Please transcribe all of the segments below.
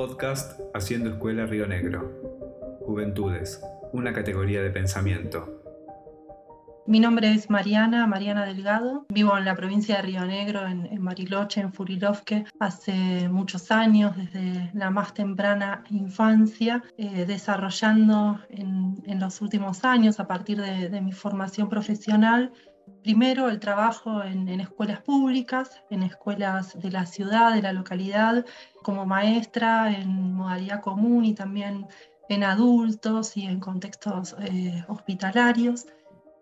Podcast Haciendo Escuela Río Negro. Juventudes, una categoría de pensamiento. Mi nombre es Mariana, Mariana Delgado. Vivo en la provincia de Río Negro, en, Mariloche, en Furilovque, hace muchos años, desde la más temprana infancia, eh, desarrollando en, los últimos años, a partir de, mi formación profesional, primero el trabajo en, escuelas públicas, en escuelas de la ciudad, de la localidad, como maestra en modalidad común y también en adultos y en contextos eh, hospitalarios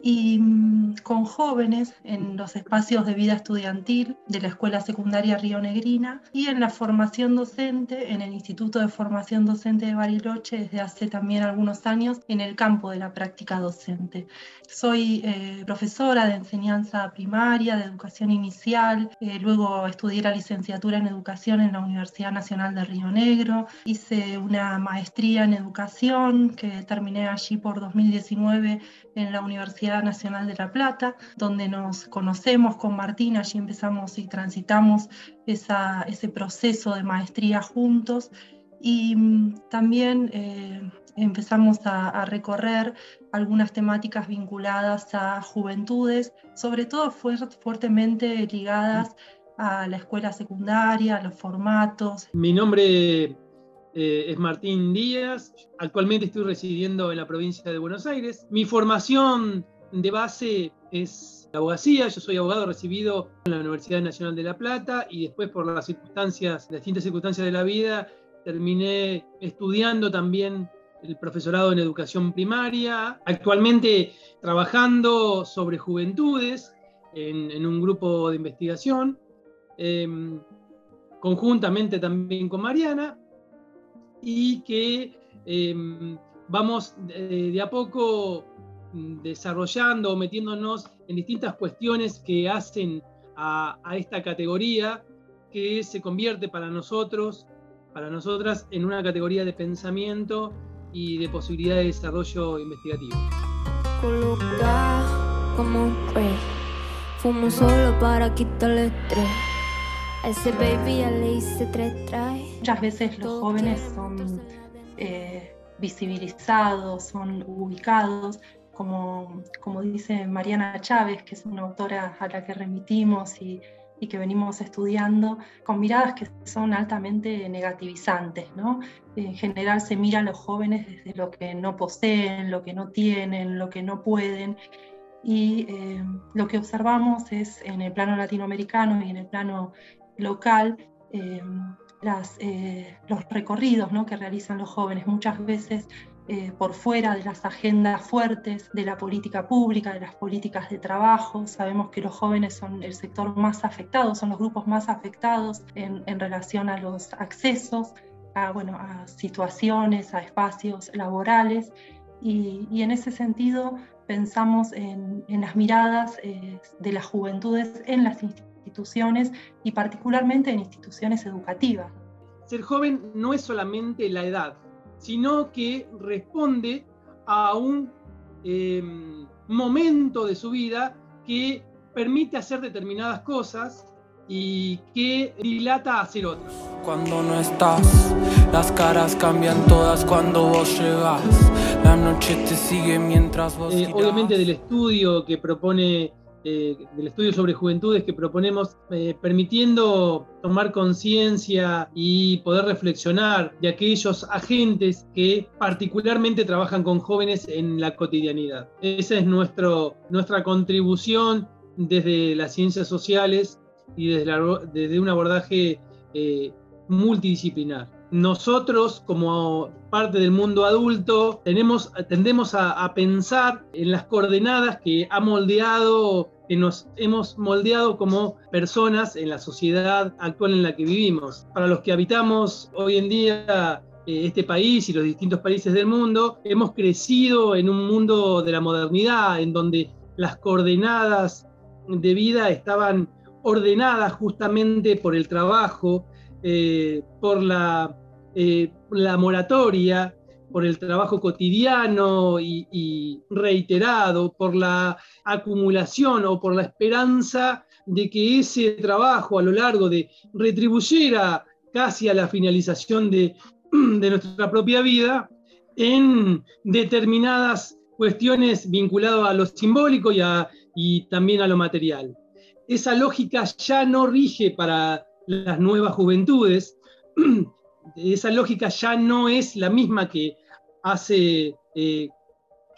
y mm, con jóvenes en los espacios de vida estudiantil de la Escuela Secundaria Río Negrina y en la formación docente en el Instituto de Formación Docente de Bariloche desde hace también algunos años en el campo de la práctica docente. Soy eh, profesora de enseñanza primaria, de educación inicial, eh, luego estudié la licenciatura en educación en la Universidad Nacional de Río Negro, hice una maestría en educación que terminé allí por 2019 en la Universidad Nacional de La Plata, donde nos conocemos con Martín, allí empezamos y transitamos ese proceso de maestría juntos y mm, también eh, empezamos a, recorrer algunas temáticas vinculadas a juventudes, sobre todo fuertemente ligadas a la escuela secundaria, a los formatos. Mi nombre eh, es Martín Díaz. Actualmente estoy residiendo en la provincia de Buenos Aires. Mi formación de base es la abogacía. Yo soy abogado recibido en la Universidad Nacional de La Plata y después por las circunstancias, las distintas circunstancias de la vida, terminé estudiando también el profesorado en educación primaria. Actualmente trabajando sobre juventudes en, un grupo de investigación. Em, conjuntamente también con Mariana y que em, vamos eh, de a poco desarrollando o metiéndonos en distintas cuestiones que hacen a, esta categoría que se convierte para nosotros, para nosotras, en una categoría de pensamiento y de posibilidad de desarrollo investigativo. como fumo solo para quitarle estrés. Ese baby ya le hice Muchas veces los jóvenes son eh, visibilizados, son ubicados, como, como dice Mariana Chávez, que es una autora a la que remitimos y, y que venimos estudiando, con miradas que son altamente negativizantes. ¿no? En general se mira a los jóvenes desde lo que no poseen, lo que no tienen, lo que no pueden. Y eh, lo que observamos es en el plano latinoamericano y en el plano local eh, las, eh, los recorridos ¿no? que realizan los jóvenes, muchas veces eh, por fuera de las agendas fuertes de la política pública, de las políticas de trabajo. Sabemos que los jóvenes son el sector más afectado, son los grupos más afectados en, en relación a los accesos, a, bueno, a situaciones, a espacios laborales. Y, y en ese sentido pensamos en, en las miradas de las juventudes en las instituciones y particularmente en instituciones educativas. Ser joven no es solamente la edad, sino que responde a un em, momento de su vida que permite hacer determinadas cosas y que dilata a hacer otras. Cuando no estás, las caras cambian todas cuando vos llegas. La noche te sigue mientras vos. Eh, obviamente del estudio que propone eh, del estudio sobre juventudes que proponemos, eh, permitiendo tomar conciencia y poder reflexionar de aquellos agentes que particularmente trabajan con jóvenes en la cotidianidad. Esa es nuestro, nuestra contribución desde las ciencias sociales y desde, desde un abordaje eh, multidisciplinar. Nosotros, como parte del mundo adulto, tenemos, tendemos a, a pensar en las coordenadas que ha moldeado que nos hemos moldeado como personas en la sociedad actual en la que vivimos. Para los que habitamos hoy en día eh, este país y los distintos países del mundo, hemos crecido en un mundo de la modernidad, en donde las coordenadas de vida estaban ordenadas justamente por el trabajo, eh, por la, eh, la moratoria, por el trabajo cotidiano y, reiterado, por la acumulación o por la esperanza de que ese trabajo a lo largo de retribuyera casi a la finalización de, nuestra propia vida en determinadas cuestiones vinculadas a lo simbólico y también a lo material. Esa lógica ya no rige para las nuevas juventudes, esa lógica ya no es la misma que hace eh,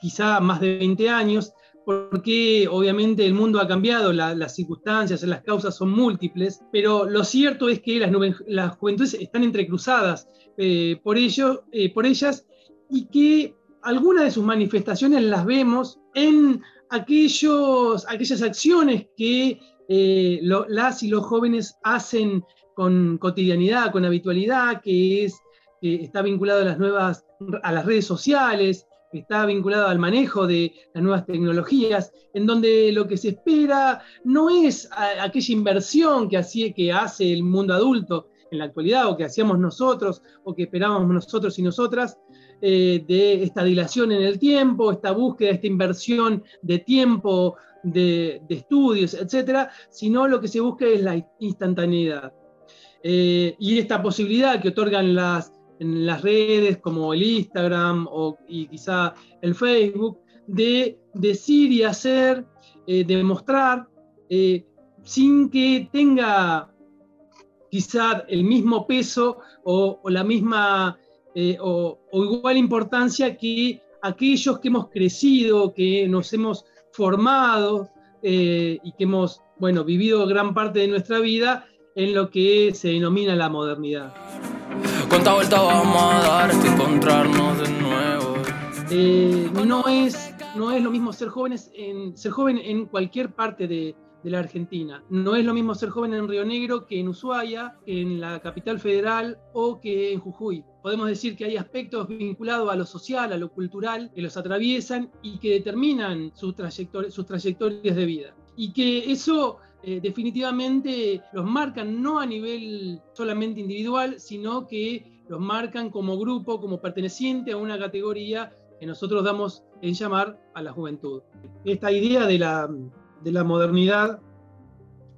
quizá más de 20 años, porque obviamente el mundo ha cambiado, las circunstancias, las causas son múltiples, pero lo cierto es que las, juventudes están entrecruzadas eh, por, ello, eh, por ellas y que algunas de sus manifestaciones las vemos en aquellos, aquellas acciones que las y los jóvenes hacen con cotidianidad, con habitualidad, que es, está vinculado a las nuevas, a las redes sociales, está vinculado al manejo de las nuevas tecnologías, en donde lo que se espera no es aquella inversión que, que hace el mundo adulto en la actualidad, o que hacíamos nosotros, o que esperábamos nosotros y nosotras, eh, de esta dilación en el tiempo, esta búsqueda, esta inversión de tiempo, de, de estudios, etcétera, sino lo que se busca es la instantaneidad. Eh, y esta posibilidad que otorgan las, en las redes como el Instagram o, y quizá el Facebook, de decir y hacer, eh, demostrar, eh, sin que tenga quizá el mismo peso o, la misma o, o, igual importancia que aquellos que hemos crecido, que nos hemos formado y que hemos bueno, vivido gran parte de nuestra vida en lo que se denomina la modernidad. ¿Cuánta vuelta vamos a dar hasta encontrarnos de nuevo? Eh, no, es, no es lo mismo ser, jóvenes en, ser joven en cualquier parte de, de la Argentina. No es lo mismo ser joven en Río Negro que en Ushuaia, que en la capital federal o que en Jujuy. Podemos decir que hay aspectos vinculados a lo social, a lo cultural, que los atraviesan y que determinan sus, sus trayectorias de vida. Y que eso eh, definitivamente los marcan no a nivel solamente individual, sino que los marcan como grupo, como perteneciente a una categoría que nosotros damos en llamar a la juventud. Esta idea de la, de la modernidad,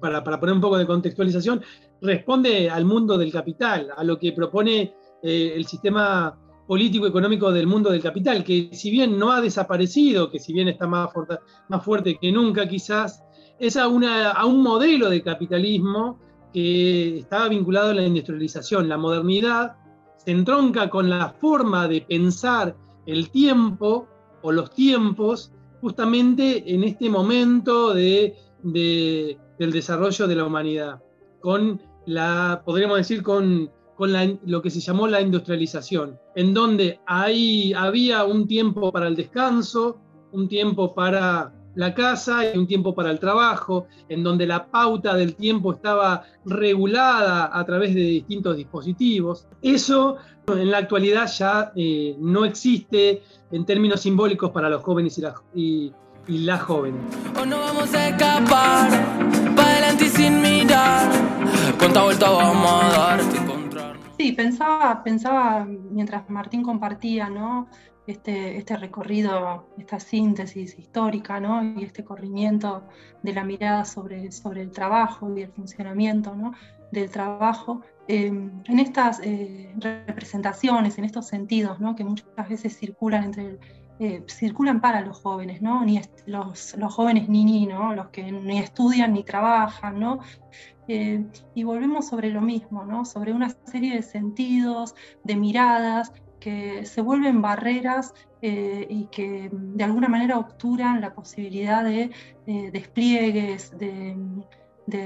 para, poner un poco de contextualización, responde al mundo del capital, a lo que propone eh, el sistema político-económico del mundo del capital, que si bien no ha desaparecido, que si bien está más fuerte que nunca quizás, es a, un modelo de capitalismo que estaba vinculado a la industrialización. La modernidad se entronca con la forma de pensar el tiempo o los tiempos justamente en este momento de, del desarrollo de la humanidad, con la, podríamos decir, con, con lo que se llamó la industrialización, en donde había un tiempo para el descanso, un tiempo para la casa y un tiempo para el trabajo, en donde la pauta del tiempo estaba regulada a través de distintos dispositivos. Eso en la actualidad ya eh, no existe en términos simbólicos para los jóvenes y, las jóvenes. O no vamos a escapar, para adelante sin mirar, cuánta vuelta vamos a dar Sí, pensaba, pensaba mientras Martín compartía, ¿no? Este, este recorrido, esta síntesis histórica ¿no? y este corrimiento de la mirada sobre, sobre el trabajo y el funcionamiento ¿no? del trabajo, em, en estas eh, representaciones, en estos sentidos ¿no? que muchas veces circulan entre eh, circulan para los jóvenes, ¿no? Ni los, los, jóvenes ni, ni ¿no? los que ni estudian ni trabajan, ¿no? Eh, y volvemos sobre lo mismo, ¿no? sobre una serie de sentidos, de miradas que se vuelven barreras eh, y que de alguna manera obturan la posibilidad de eh, despliegues, de,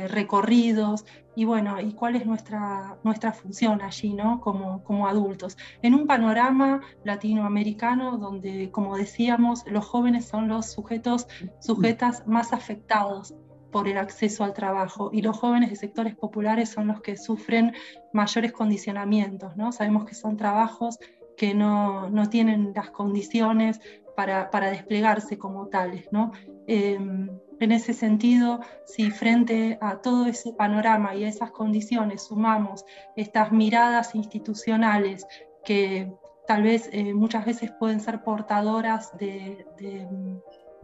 recorridos y bueno, y cuál es nuestra, nuestra función allí, ¿no? Como, como adultos. En un panorama latinoamericano donde, como decíamos, los jóvenes son los sujetos, sujetas más afectados por el acceso al trabajo y los jóvenes de sectores populares son los que sufren mayores condicionamientos, ¿no? Sabemos que son trabajos que no, tienen las condiciones para, desplegarse como tales. ¿no? Em, en ese sentido, si frente a todo ese panorama y a esas condiciones sumamos estas miradas institucionales que tal vez eh, muchas veces pueden ser portadoras de,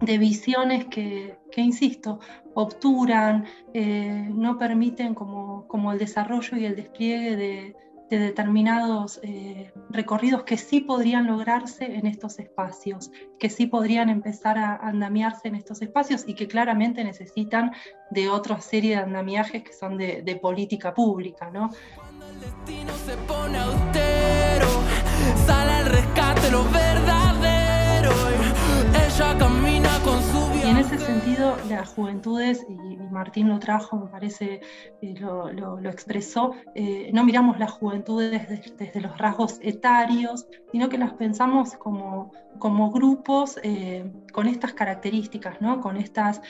de visiones que, insisto, obturan, eh, no permiten como, como, el desarrollo y el despliegue de, determinados eh, recorridos que sí podrían lograrse en estos espacios, que sí podrían empezar a andamiarse en estos espacios y que claramente necesitan de otra serie de andamiajes que son de, de política pública. ¿no? Cuando el destino se pone austero, sale al rescate lo verdadero, ella ese sentido, las juventudes, y, Martín lo trajo, me parece, eh, lo, lo, expresó, eh, no miramos las juventudes desde, los rasgos etarios, sino que las pensamos como, grupos eh, con estas características, ¿no? con estas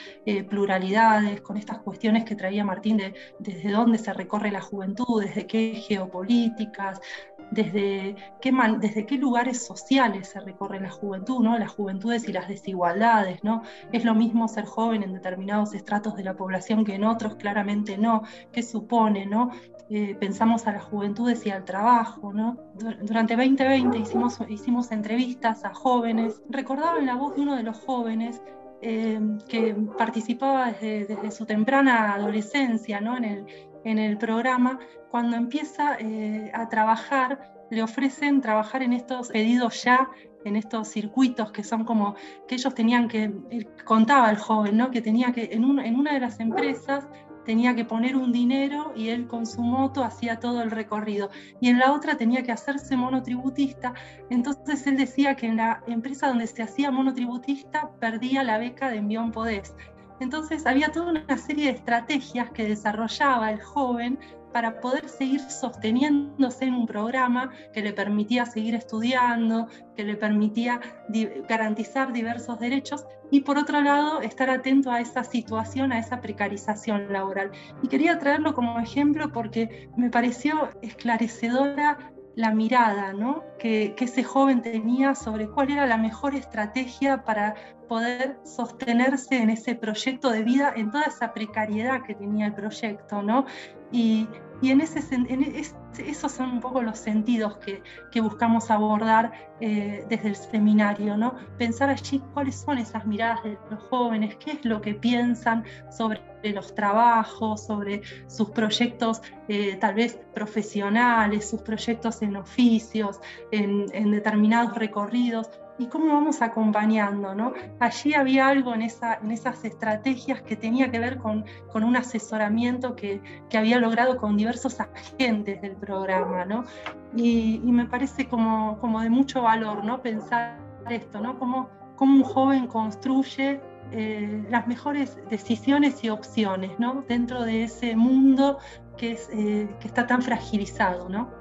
pluralidades, con estas cuestiones que traía Martín de desde dónde se recorre la juventud, desde qué geopolíticas, desde qué, lugares sociales se recorre la juventud, ¿no? las juventudes y las desigualdades. ¿no? Es lo mismo ser joven en determinados estratos de la población que en otros, claramente no. ¿Qué supone? ¿no? Eh, pensamos a las juventudes y al trabajo. ¿no? Durante 2020 hicimos, hicimos entrevistas a jóvenes. Recordaban la voz de uno de los jóvenes eh, que participaba desde, desde, su temprana adolescencia ¿no? en, el, en el programa, cuando empieza eh, a trabajar, le ofrecen trabajar en estos pedidos ya, en estos circuitos que son como que ellos tenían que, contaba el joven, ¿no? que tenía que, en, en una de las empresas, tenía que poner un dinero y él con su moto hacía todo el recorrido. Y en la otra tenía que hacerse monotributista. Entonces él decía que en la empresa donde se hacía monotributista perdía la beca de Envión Podés. Entonces había toda una serie de estrategias que desarrollaba el joven para poder seguir sosteniéndose en un programa que le permitía seguir estudiando, que le permitía garantizar diversos derechos y por otro lado estar atento a esa situación, a esa precarización laboral. Y quería traerlo como ejemplo porque me pareció esclarecedora la mirada ¿no? que, que, ese joven tenía sobre cuál era la mejor estrategia para poder sostenerse en ese proyecto de vida, en toda esa precariedad que tenía el proyecto, ¿no? Y, y en ese, en esos son un poco los sentidos que, que buscamos abordar eh, desde el seminario, ¿no? Pensar allí cuáles son esas miradas de los jóvenes, qué es lo que piensan sobre los trabajos, sobre sus proyectos eh, tal vez profesionales, sus proyectos en oficios, en determinados recorridos, y cómo vamos acompañando, ¿no? Allí había algo en, esa, en esas estrategias que tenía que ver con, un asesoramiento que, había logrado con diversos agentes del programa, ¿no? Y, me parece como, de mucho valor, ¿no? Pensar esto, ¿no? Cómo, un joven construye eh, las mejores decisiones y opciones, ¿no? Dentro de ese mundo que, eh, que está tan fragilizado, ¿no?